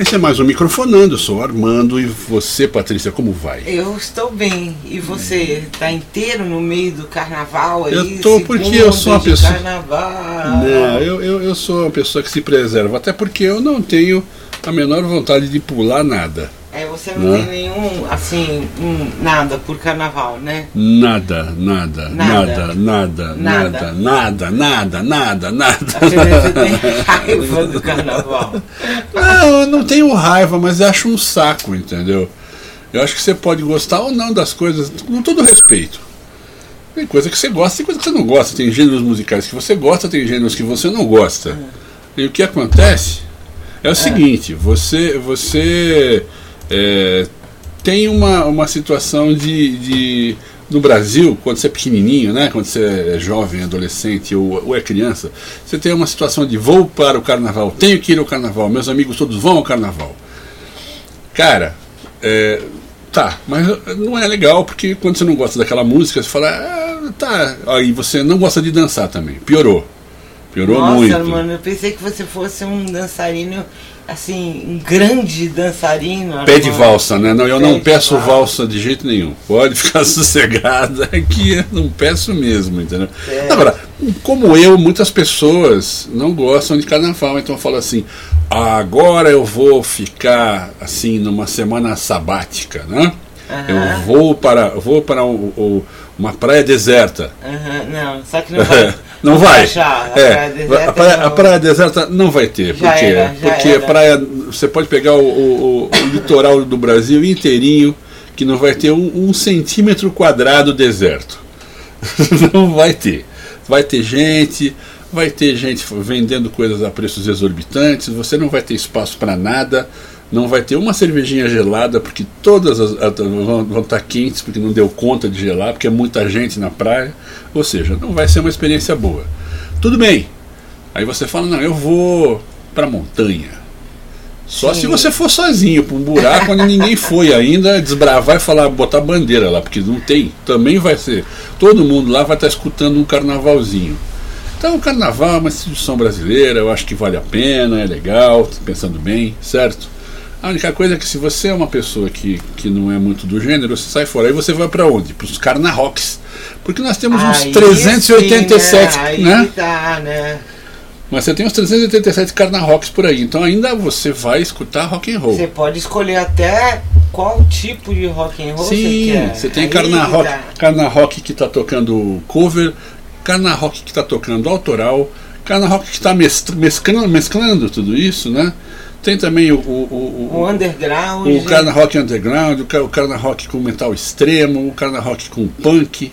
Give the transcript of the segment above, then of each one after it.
Esse é mais um Microfonando. Eu sou Armando e você, Patrícia, como vai? Eu estou bem. E você está inteiro no meio do carnaval aí? Eu tô porque eu sou uma pessoa. Carnaval. Não, eu, eu, eu sou uma pessoa que se preserva, até porque eu não tenho a menor vontade de pular nada. Você não, não, tem nenhum, assim, nada por carnaval, né? Nada, nada, nada, nada, nada, nada, nada, nada, nada, nada. Você tem raiva do carnaval. Não, eu não tenho raiva, mas acho um saco, entendeu? Eu acho que você pode gostar ou não das coisas, com todo respeito. Tem coisa que você gosta, tem coisa que você não gosta. Tem gêneros musicais que você gosta, tem gêneros que você não gosta. E o que acontece é o seguinte, você, você é, tem uma, uma situação de, de. No Brasil, quando você é pequenininho, né, quando você é jovem, adolescente ou, ou é criança, você tem uma situação de vou para o carnaval, tenho que ir ao carnaval, meus amigos todos vão ao carnaval. Cara, é, tá, mas não é legal porque quando você não gosta daquela música, você fala, ah, tá, aí você não gosta de dançar também, piorou. Piorou Nossa, muito. Nossa, mano, eu pensei que você fosse um dançarino assim, um grande dançarino. Pé de valsa, né? Não, eu Pé não peço valsa. valsa. de jeito nenhum. Pode ficar sossegada que eu não peço mesmo, entendeu? É. Agora, como eu, muitas pessoas não gostam de carnaval, então falo assim, agora eu vou ficar assim numa semana sabática, né? Uhum. Eu vou para, vou para o, o, uma praia deserta. Uhum. Não, só que não vai. Não vai. A, é, praia deserta a, praia, não... a praia deserta não vai ter. Já por quê? Era, Porque era. praia. Você pode pegar o, o, o, litoral do Brasil inteirinho, que não vai ter um, um centímetro quadrado deserto. não vai ter. Vai ter gente, vai ter gente vendendo coisas a preços exorbitantes, você não vai ter espaço para nada não vai ter uma cervejinha gelada, porque todas as, vão, vão estar quentes, porque não deu conta de gelar, porque é muita gente na praia. Ou seja, não vai ser uma experiência boa. Tudo bem. Aí você fala, não, eu vou para montanha. Só Sim. se você for sozinho para um buraco onde ninguém foi ainda, desbravar e falar, botar bandeira lá, porque não tem. Também vai ser. Todo mundo lá vai estar escutando um carnavalzinho. Então, o carnaval é uma instituição brasileira, eu acho que vale a pena, é legal, pensando bem, certo? A única coisa é que se você é uma pessoa que, que não é muito do gênero, você sai fora. Aí você vai para onde? Para os Carnarocks. Porque nós temos uns aí 387, sim, né? Aí né? Tá, né? Mas você tem uns 387 Carnarocks por aí. Então ainda você vai escutar rock and roll. Você pode escolher até qual tipo de rock and roll sim, você quer. Você tem Carnarrock, tá. Carnarrock que está tocando cover, Carnarrock que está tocando autoral, Carnarrock que está mesclando, mesclando tudo isso, né? Tem também o, o, o, o underground. O carna rock underground, o carna rock com metal extremo, o carna rock com punk.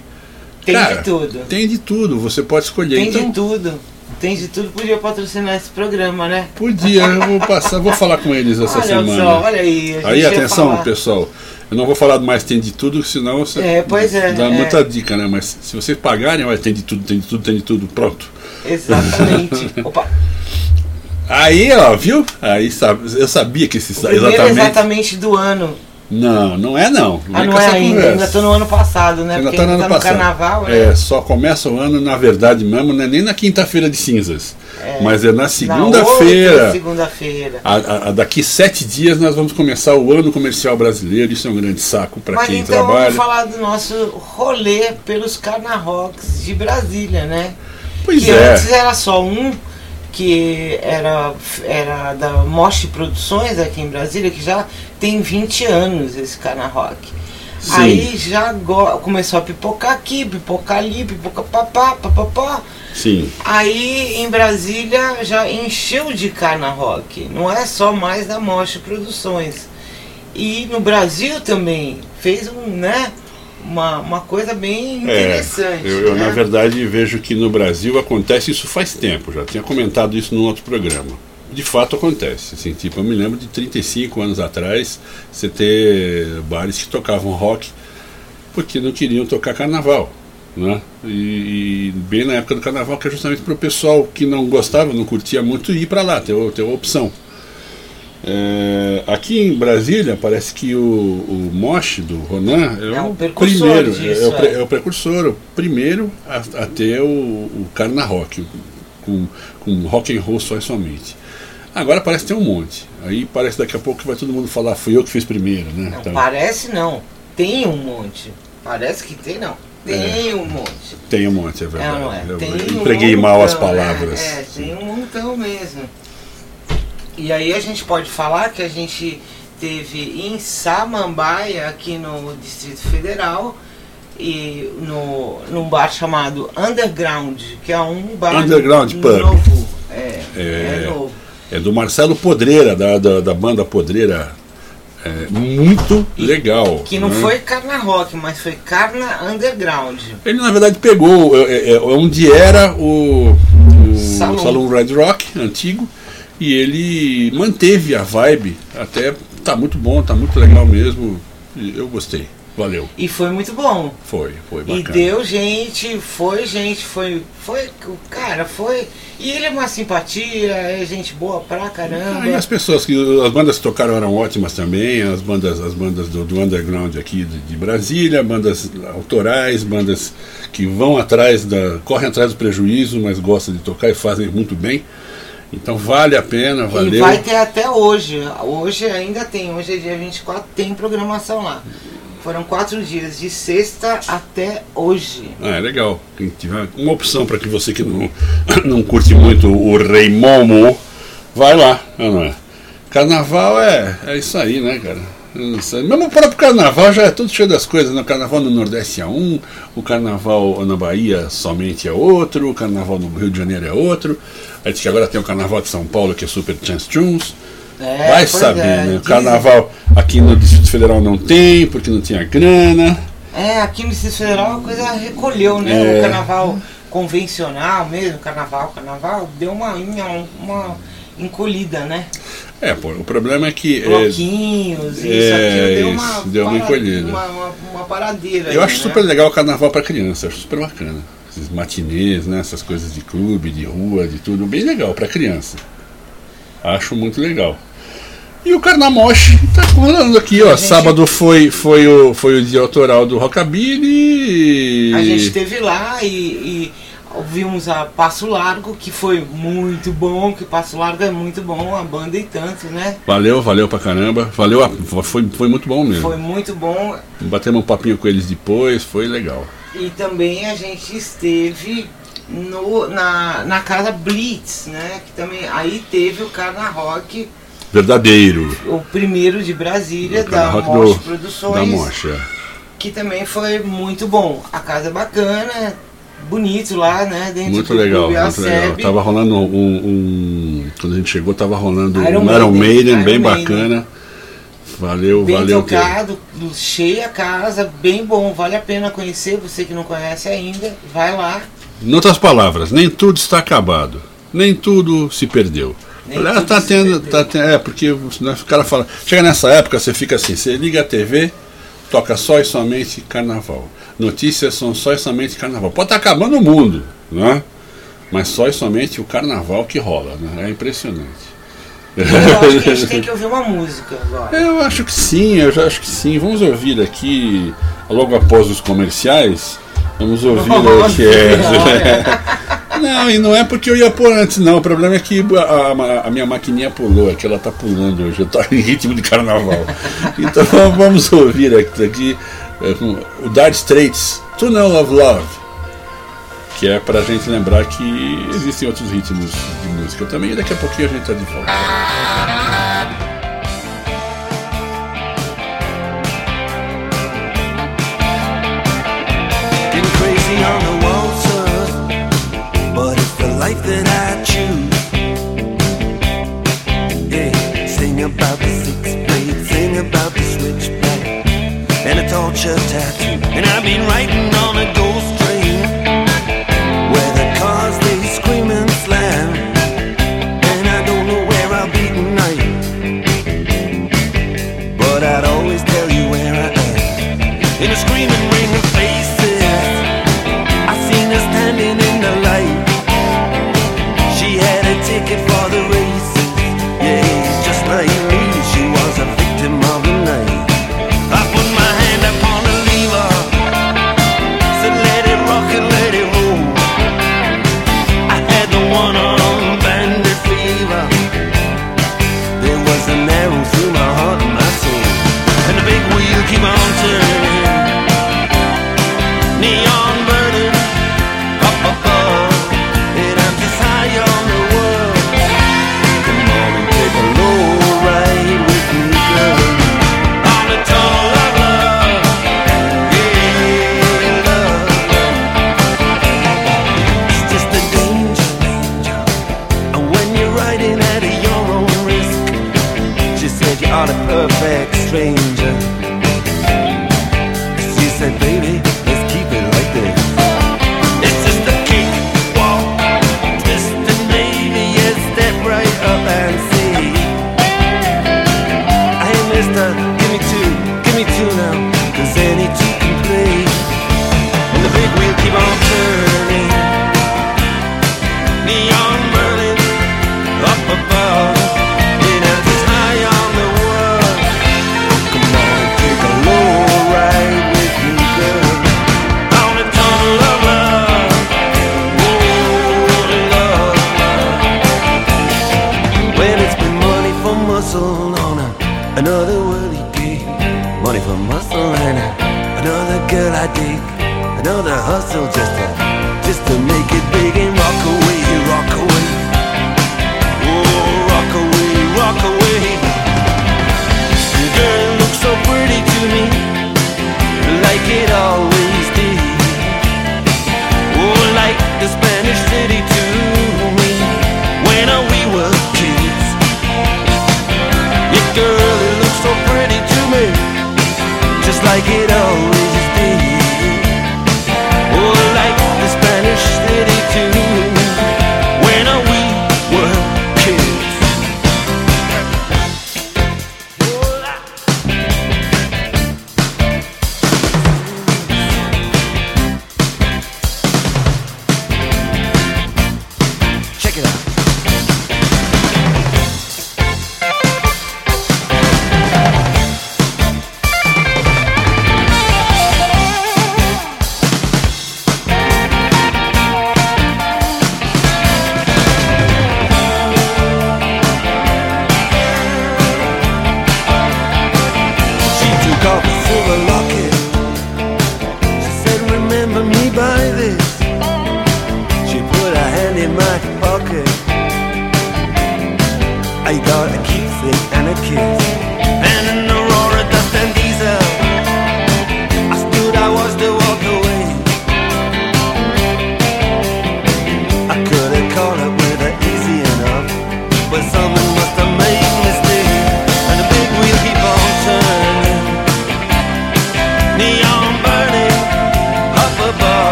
Tem Cara, de tudo. Tem de tudo, você pode escolher. Tem então, de tudo. Tem de tudo, podia patrocinar esse programa, né? Podia, eu vou passar, vou falar com eles essa olha semana. Só, olha aí. Aí atenção, pessoal. Eu não vou falar mais tem de tudo, senão você é, pois é, dá é. muita dica, né? Mas se vocês pagarem, olha, tem de tudo, tem de tudo, tem de tudo, pronto. Exatamente. Opa. Aí, ó, viu? Aí eu sabia que esse o exatamente. exatamente do ano. Não, não é não. não ah, é não é ainda, conversa. ainda tô no ano passado, né? Ainda Porque tá no, ano tá no passado. carnaval, né? É, só começa o ano, na verdade mesmo, não é nem na quinta-feira de cinzas. É, mas é na segunda-feira. segunda-feira. Daqui sete dias nós vamos começar o ano comercial brasileiro. Isso é um grande saco para quem então trabalha. Vamos falar do nosso rolê pelos Carnarrocks de Brasília, né? Pois que é. antes era só um que era, era da Moche Produções aqui em Brasília, que já tem 20 anos esse Cana Rock. Sim. Aí já começou a pipocar aqui, pipocar ali, pipocar papá, papapá. Sim. Aí em Brasília já encheu de Cana Rock. Não é só mais da Moche Produções. E no Brasil também fez um, né? Uma, uma coisa bem interessante. É, eu, eu né? na verdade, vejo que no Brasil acontece isso faz tempo, já tinha comentado isso num outro programa. de fato acontece. Assim, tipo, eu me lembro de 35 anos atrás você ter bares que tocavam rock porque não queriam tocar carnaval. Né? E, e bem na época do carnaval, que é justamente para o pessoal que não gostava, não curtia muito, ir para lá, ter, ter opção. É, aqui em Brasília, parece que o, o Mosh do Ronan é, é o, primeiro, disso, é, o, é. é, o precursor, o primeiro a, a ter o, o Carna Rock, com, com rock and roll só e somente. Agora parece que tem um monte. Aí parece daqui a pouco que vai todo mundo falar, fui eu que fiz primeiro, né? Não, então, parece não, tem um monte. Parece que tem não. Tem é, um monte. Tem um monte, é verdade. Não, é. Eu, eu empreguei um mal as palavras. É, é, tem um montão mesmo. E aí a gente pode falar que a gente teve em Samambaia, aqui no Distrito Federal, e no, num bar chamado Underground, que é um bar Underground novo. É, é, é, novo. É do Marcelo Podreira, da, da, da banda Podreira. É, muito legal. Que não né? foi Carna Rock, mas foi Carna Underground. Ele na verdade pegou é, é, é onde era o, o Salão. Salão Red Rock antigo e ele manteve a vibe, até tá muito bom, tá muito legal mesmo. Eu gostei. Valeu. E foi muito bom. Foi, foi bacana. E deu gente, foi gente, foi, foi, cara, foi. E ele é uma simpatia, é gente boa pra caramba. Ah, e as pessoas que as bandas que tocaram eram ótimas também, as bandas, as bandas do, do underground aqui de, de, Brasília, bandas autorais, bandas que vão atrás da, correm atrás do prejuízo, mas gostam de tocar e fazem muito bem. Então vale a pena, valeu. E vai ter até hoje. Hoje ainda tem, hoje é dia 24, tem programação lá. Foram quatro dias, de sexta até hoje. Ah, é legal. Quem tiver uma opção para que você que não, não curte muito o Rei Momo, vai lá, não é? Carnaval é, é isso aí, né, cara? Mesmo o próprio carnaval já é tudo cheio das coisas. Né? O carnaval no Nordeste é um, o carnaval na Bahia somente é outro, o carnaval no Rio de Janeiro é outro. Aí diz que agora tem o carnaval de São Paulo que é Super Chance Tunes. É, Vai saber, é, né? O carnaval aqui no Distrito Federal não tem, porque não tinha grana. É, aqui no Distrito Federal a coisa recolheu, né? É. O carnaval convencional mesmo, carnaval, carnaval, deu uma, uma encolhida, né? É, pô, o problema é que. É, Bloquinhos, é, isso aqui deu uma, deu uma encolhida. Uma, uma, uma paradeira. Eu aí, acho né? super legal o carnaval para criança, acho super bacana. Esses matinês, né? Essas coisas de clube, de rua, de tudo, bem legal para criança. Acho muito legal. E o Carnamoche tá rolando aqui, ó. Gente... Sábado foi, foi, o, foi o dia autoral do Rockabilly. A gente esteve lá e, e ouvimos a Passo Largo, que foi muito bom, que Passo Largo é muito bom, a banda e tanto, né? Valeu, valeu pra caramba. Valeu, foi, foi muito bom mesmo. Foi muito bom. Batemos um papinho com eles depois, foi legal. E também a gente esteve no, na, na casa Blitz, né? Que também aí teve o Carna Rock verdadeiro. O primeiro de Brasília, da Mosh Produções. Da Mosh, é. Que também foi muito bom. A casa é bacana, bonito lá, né? Dentro muito legal, Clube muito legal. Tava rolando um, um, Quando a gente chegou, tava rolando Iron um Iron Maiden, Maiden bem Maiden. bacana. Valeu, bem valeu. tocado, cheia a casa, bem bom, vale a pena conhecer. Você que não conhece ainda, vai lá. Em outras palavras, nem tudo está acabado, nem tudo se perdeu. Aliás, tá tendo, tá tendo. É, porque né, o cara fala. Chega nessa época, você fica assim, você liga a TV, toca só e somente carnaval. Notícias são só e somente carnaval. Pode estar tá acabando o mundo, né? Mas só e somente o carnaval que rola, né? É impressionante. Eu acho que a gente tem que ouvir uma música agora. Eu acho que sim, eu já acho que sim. Vamos ouvir aqui, logo após os comerciais. Vamos ouvir aqui. É, Não, e não é porque eu ia pôr antes, não. O problema é que a, a, a minha maquininha pulou, aqui ela tá pulando hoje, eu tô em ritmo de carnaval. Então vamos ouvir aqui, aqui é, o Dark Straits, Tunnel of Love, que é pra gente lembrar que existem outros ritmos de música também, e daqui a pouquinho a gente tá de volta. life that I choose. Yeah, sing about the sing about the switchback, and a torture tattoo. And I've been writing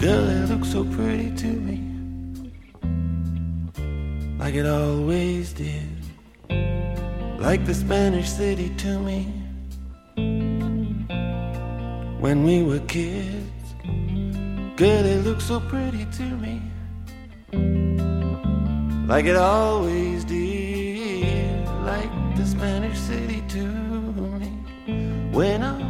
Girl, it looks so pretty to me, like it always did. Like the Spanish city to me, when we were kids. Girl, it looks so pretty to me, like it always did. Like the Spanish city to me, when I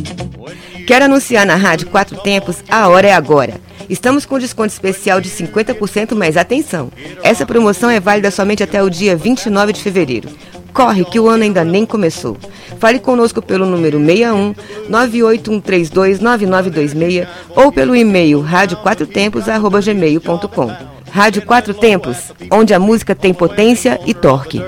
get rhythm. Quer anunciar na Rádio Quatro Tempos? A hora é agora. Estamos com desconto especial de 50%, mas atenção! Essa promoção é válida somente até o dia 29 de fevereiro. Corre que o ano ainda nem começou. Fale conosco pelo número 61 981329926 ou pelo e-mail radioquatrotempos@gmail.com. Rádio Quatro Tempos, onde a música tem potência e torque.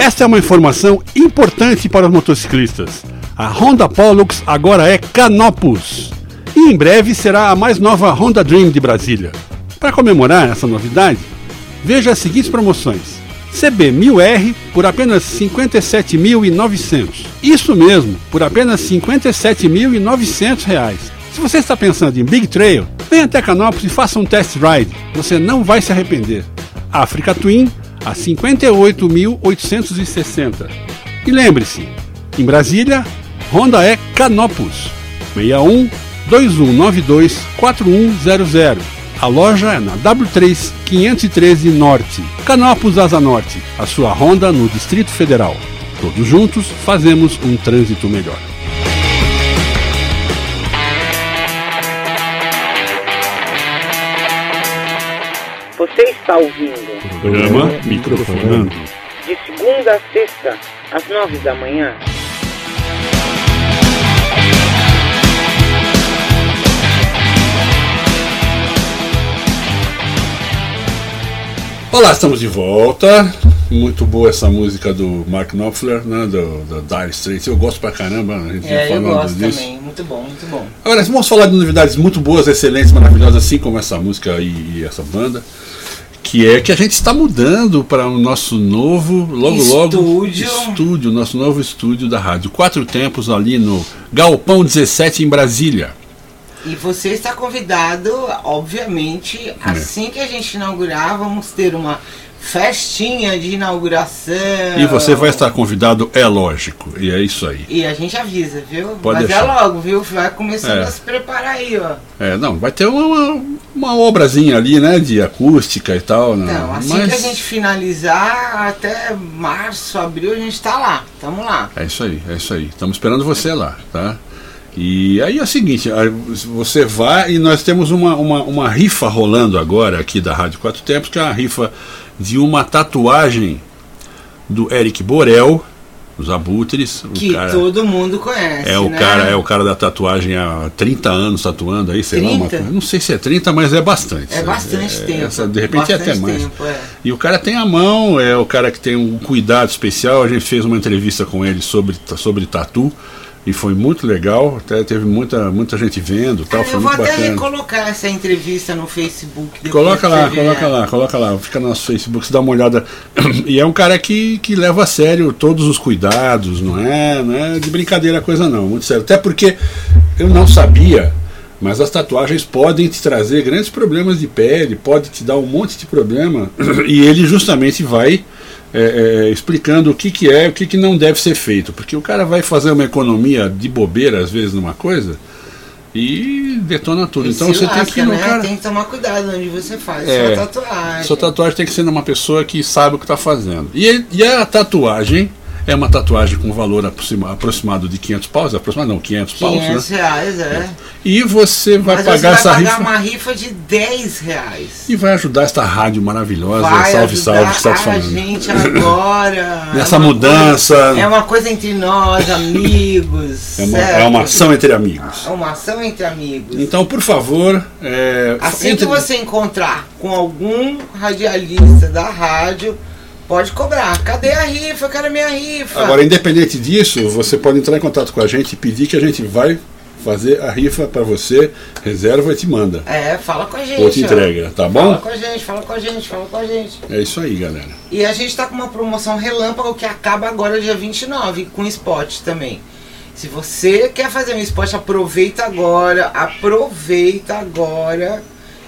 Esta é uma informação importante para os motociclistas. A Honda Pollux agora é Canopus e em breve será a mais nova Honda Dream de Brasília. Para comemorar essa novidade, veja as seguintes promoções. CB 1000R por apenas 57.900. Isso mesmo, por apenas 57.900 reais. Se você está pensando em Big Trail, venha até Canopus e faça um test ride. Você não vai se arrepender. Africa Twin a 58.860. E lembre-se, em Brasília, Honda é Canopus 61 2192 4100. A loja é na W3 513 Norte, Canopus Asa Norte, a sua Honda no Distrito Federal. Todos juntos fazemos um trânsito melhor. Você está ouvindo. Programa Microfonando. De segunda a sexta, às nove da manhã. Olá, estamos de volta. Muito boa essa música do Mark Knopfler, né, do, do Dire Straits. Eu gosto pra caramba, a gente é, eu gosto disso. também. Muito bom, muito bom. Agora, vamos falar de novidades muito boas, excelentes, maravilhosas, assim como essa música e, e essa banda que é que a gente está mudando para o nosso novo, logo estúdio. logo, estúdio, nosso novo estúdio da rádio. Quatro Tempos ali no Galpão 17 em Brasília. E você está convidado, obviamente, é. assim que a gente inaugurar, vamos ter uma festinha de inauguração. E você vai estar convidado, é lógico, e é isso aí. E a gente avisa, viu? Pode Mas deixar. é logo, viu? Vai começando É. a se preparar aí, ó. É, não, vai ter uma, uma obrazinha ali, né, de acústica e tal, né? Então, assim Mas que a gente finalizar, até março, abril, a gente tá lá. Tamo lá. é isso aí, é isso aí. Estamos esperando você lá, tá? E aí é o seguinte, você vai e nós temos uma, uma, uma rifa rolando agora aqui da Rádio Quatro Tempos, que é uma rifa de uma tatuagem do Eric Borel, os abutres. Que cara- todo mundo conhece. É o, né? cara, é o cara da tatuagem há 30 anos tatuando aí, sei lá, uma 30? Não sei se é 30, mas é bastante. É bastante tempo. essa- de repente é até bastante mais. tempo, é. E o cara tem a mão, é o cara que tem um cuidado especial. A gente fez uma entrevista com ele sobre, sobre tatu e foi muito legal. Até teve muita, muita gente vendo, tal, Ah, foi eu vou até bacana. recolocar essa entrevista no Facebook. Coloca lá, coloca lá, coloca lá, fica no nosso Facebook, você dá uma olhada. E é um cara que, que leva a sério todos os cuidados, não é, não é de brincadeira a coisa não, muito sério. Até porque eu não sabia, mas as tatuagens podem te trazer grandes problemas de pele, pode te dar um monte de problema. E ele justamente vai é, é, explicando o que, que é, o que, que não deve ser feito. Porque o cara vai fazer uma economia de bobeira, às vezes, numa coisa, e detona tudo. E Então você tem lasca, que ir no né? cara. Tem que tomar cuidado onde você faz É. sua tatuagem. Sua tatuagem tem que ser numa pessoa que sabe o que está fazendo. E, e a tatuagem é uma tatuagem com valor aproxima- aproximado de 500 paus, aproximado não, 500 paus, 500 né? reais, é. E você vai Mas pagar você vai essa pagar rifa uma rifa de 10 reais. e vai ajudar esta rádio maravilhosa, Vai salve, salve, que está a falando. gente agora. Nessa É mudança. coisa- é uma coisa entre nós, amigos. É uma, é uma ação entre amigos. É uma ação entre amigos. Então, por favor, é, Assim entre- que você encontrar com algum radialista da rádio, pode cobrar. Cadê a rifa? Eu quero a minha rifa. Agora, independente disso, você pode entrar em contato com a gente e pedir que a gente vai fazer a rifa para você, reserva e te manda. É, fala com a gente. Ou te entrega, tá bom? Fala com a gente, fala com a gente, fala com a gente. É isso aí, galera. E a gente tá com uma promoção relâmpago que acaba agora dia 29, com spot também. Se você quer fazer um spot, aproveita agora, aproveita agora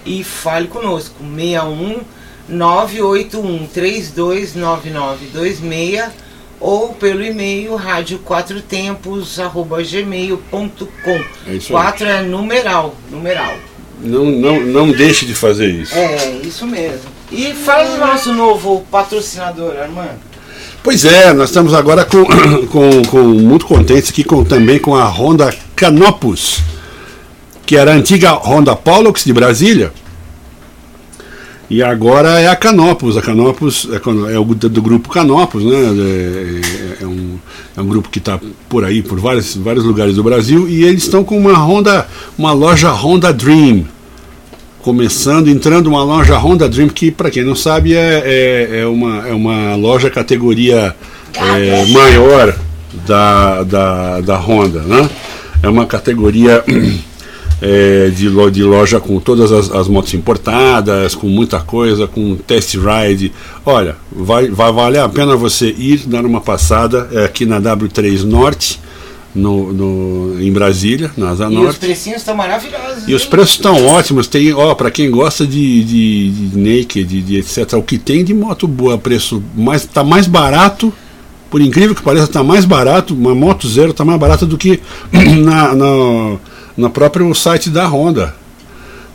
e fale conosco. 61 981 329926 ou pelo e-mail rádio quatro tempos arroba gmail.com. É isso Quatro é numeral, numeral. Não, não, não deixe de fazer isso. É, isso mesmo. E fala do nosso novo patrocinador, Armando. Pois é, nós estamos agora com, com, com muito contentes aqui com, também com a Honda Canopus, que era a antiga Honda Pollux de Brasília. E agora é a Canopus. A Canopus é, é o do, grupo Canopus, né? É, é um, é um grupo que está por aí, por vários, vários lugares do Brasil, e eles estão com uma Honda, uma loja Honda Dream. Começando, entrando uma loja Honda Dream, que para quem não sabe é, é, é uma, é uma loja categoria é, maior da, da, da Honda, né? É uma categoria é, de, lo- de loja com todas as, as motos importadas, com muita coisa, com test ride. Olha, vai, vai valer a pena você ir dar uma passada é, aqui na W3 Norte, no, no, em Brasília, na Asa E os Norte. precinhos estão maravilhosos. E os hein? preços estão ótimos. Tem, ó, para quem gosta de, de, de naked, de, de etc, o que tem de moto boa, preço mais tá mais barato. Por incrível que pareça, tá mais barato. Uma moto zero tá mais barata do que na, na, na próprio site da Honda,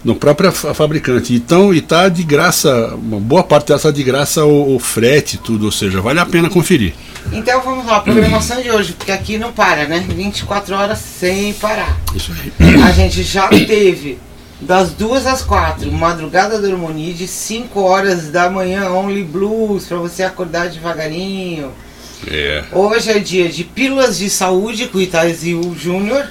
no próprio fa- fabricante. Então, e tá de graça, uma boa parte dela tá de graça o, o frete, tudo. Ou seja, vale a pena conferir. Então vamos lá, programação de hoje, porque aqui não para, né? 24 horas sem parar. Isso aí. A gente já teve das duas às quatro, madrugada do Harmonide, 5 horas da manhã, Only Blues, pra você acordar devagarinho. É. Hoje é dia de pílulas de saúde com o Itaizil Júnior,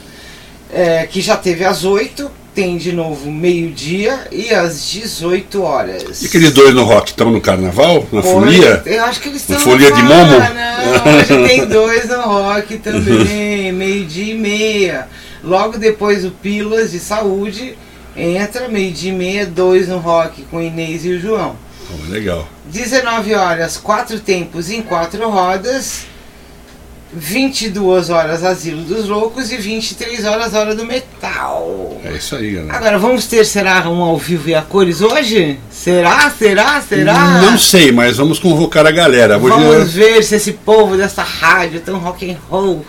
é, que já teve às 8, tem de novo meio-dia e às 18 horas. E aqueles dois no rock estão no carnaval? Na Hoje- folia? Eu acho que eles estão. Na folia de Momo? Não, hoje tem dois no rock também, meio-dia e meia. Logo depois o Pílulas de Saúde entra, meio-dia e meia, dois no rock com o Inês e o João. Oh, legal. 19 horas, quatro tempos em quatro rodas. 22 horas Asilo dos Loucos e 23 horas Hora do Metal. É isso aí, galera. Agora, vamos ter, será, um ao vivo e a cores hoje? Será? Será? Será? Não sei, mas vamos convocar a galera. Hoje Vamos ver se esse povo dessa rádio tão rock and roll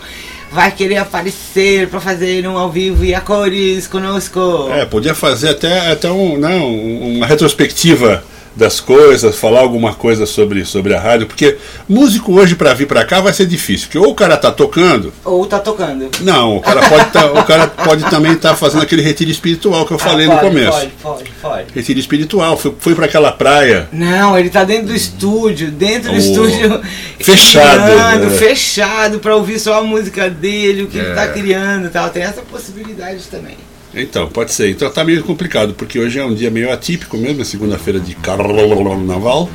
vai querer aparecer para fazer um ao vivo e a cores conosco. é, podia fazer até, até um, não, uma retrospectiva das coisas, falar alguma coisa sobre, sobre a rádio, porque músico hoje para vir para cá vai ser difícil, porque ou o cara tá tocando, Ou tá tocando. não, o cara pode, tá, o cara pode também estar fazendo aquele retiro espiritual que eu falei Ah, no pode, começo. Pode, pode, pode. Retiro espiritual, foi, foi para aquela praia. Não, ele tá dentro do estúdio, dentro do Oh, estúdio. fechado, criando, é. fechado pra ouvir só a música dele, o que ele É. tá criando e tal. Tem essa possibilidade também. Então, pode ser. Então tá meio complicado, porque hoje é um dia meio atípico mesmo, é segunda-feira de carnaval.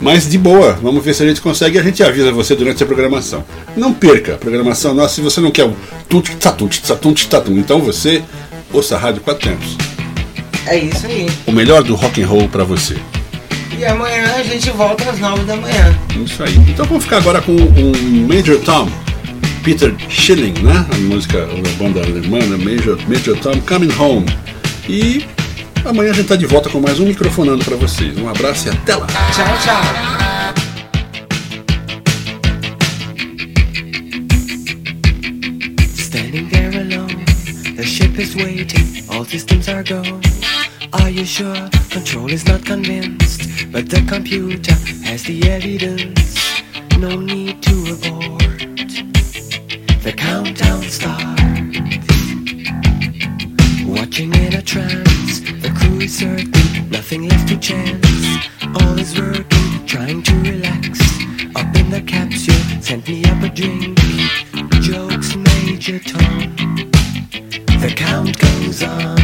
Mas de boa, vamos ver se a gente consegue e a gente avisa você durante a programação. Não perca a programação nossa se você não quer o tunt tatum tatum tatum. Então você ouça a Rádio Quatro Tempos. É isso aí. O melhor do rock and roll para você. E amanhã a gente volta às nove da manhã. Isso aí. Então vamos ficar agora com um Major Tom, Peter Schilling, né? A música da banda alemã? Major, Major Tom Coming Home. E amanhã a gente tá de volta com mais um microfonando para vocês. Um abraço e até lá. Tchau, tchau. Standing there alone, the ship is waiting, all systems are go. Are you sure? Control is not convinced, but the computer has the evidence. No need to. The countdown starts. Watching in a trance, the crew is certain, nothing left to chance. All is working, trying to relax. Up in the capsule, sent me up a drink. Jokes, Major Tom. The count goes on.